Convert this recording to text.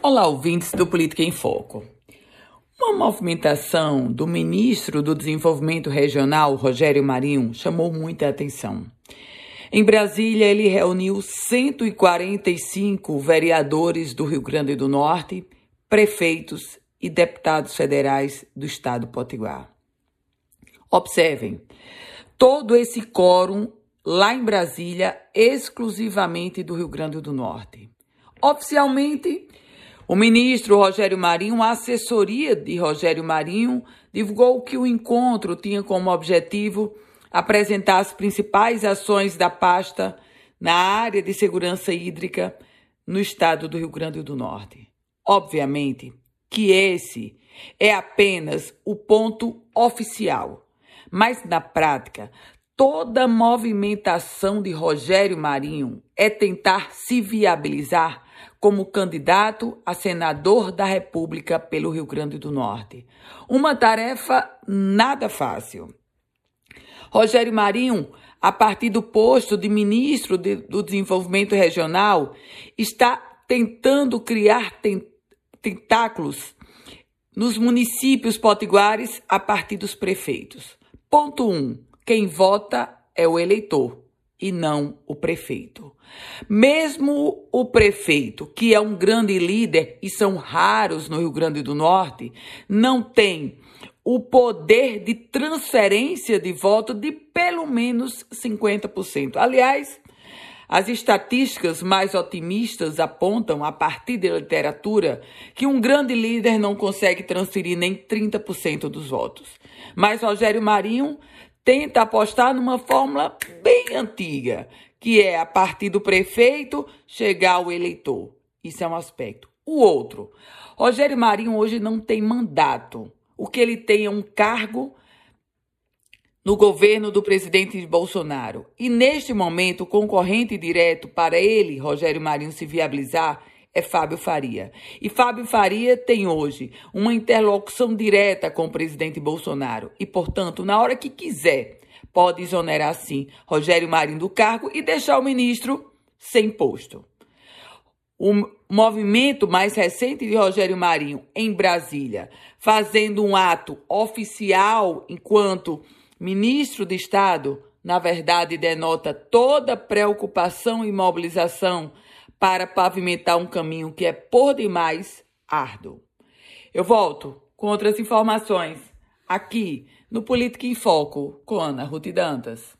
Olá, ouvintes do Política em Foco. Uma movimentação do ministro do Desenvolvimento Regional, Rogério Marinho, chamou muita atenção. Em Brasília, ele reuniu 145 vereadores do Rio Grande do Norte, prefeitos e deputados federais do estado Potiguar. Observem, todo esse quórum lá em Brasília, exclusivamente do Rio Grande do Norte. Oficialmente, o ministro Rogério Marinho, a assessoria de Rogério Marinho, divulgou que o encontro tinha como objetivo apresentar as principais ações da pasta na área de segurança hídrica no estado do Rio Grande do Norte. Obviamente que esse é apenas o ponto oficial, mas na prática, toda movimentação de Rogério Marinho é tentar se viabilizar como candidato a senador da República pelo Rio Grande do Norte. Uma tarefa nada fácil. Rogério Marinho, a partir do posto de ministro de, do Desenvolvimento Regional, está tentando criar tentáculos nos municípios potiguares a partir dos prefeitos. Ponto 1. Um, quem vota é o eleitor e não o prefeito. Mesmo o prefeito, que é um grande líder e são raros no Rio Grande do Norte, não tem o poder de transferência de voto de pelo menos 50%. Aliás, as estatísticas mais otimistas apontam, a partir da literatura, que um grande líder não consegue transferir nem 30% dos votos. Mas Rogério Marinho tenta apostar numa fórmula bem antiga, que é a partir do prefeito chegar ao eleitor. Isso é um aspecto. O outro, Rogério Marinho hoje não tem mandato. O que ele tem é um cargo no governo do presidente Bolsonaro. E neste momento, o concorrente direto para ele, Rogério Marinho, se viabilizar é Fábio Faria. E Fábio Faria tem hoje uma interlocução direta com o presidente Bolsonaro e, portanto, na hora que quiser, pode exonerar sim Rogério Marinho do cargo e deixar o ministro sem posto. O movimento mais recente de Rogério Marinho em Brasília, fazendo um ato oficial enquanto ministro de Estado, na verdade denota toda preocupação e mobilização para pavimentar um caminho que é por demais árduo. Eu volto com outras informações aqui no Política em Foco com Ana Ruth Dantas.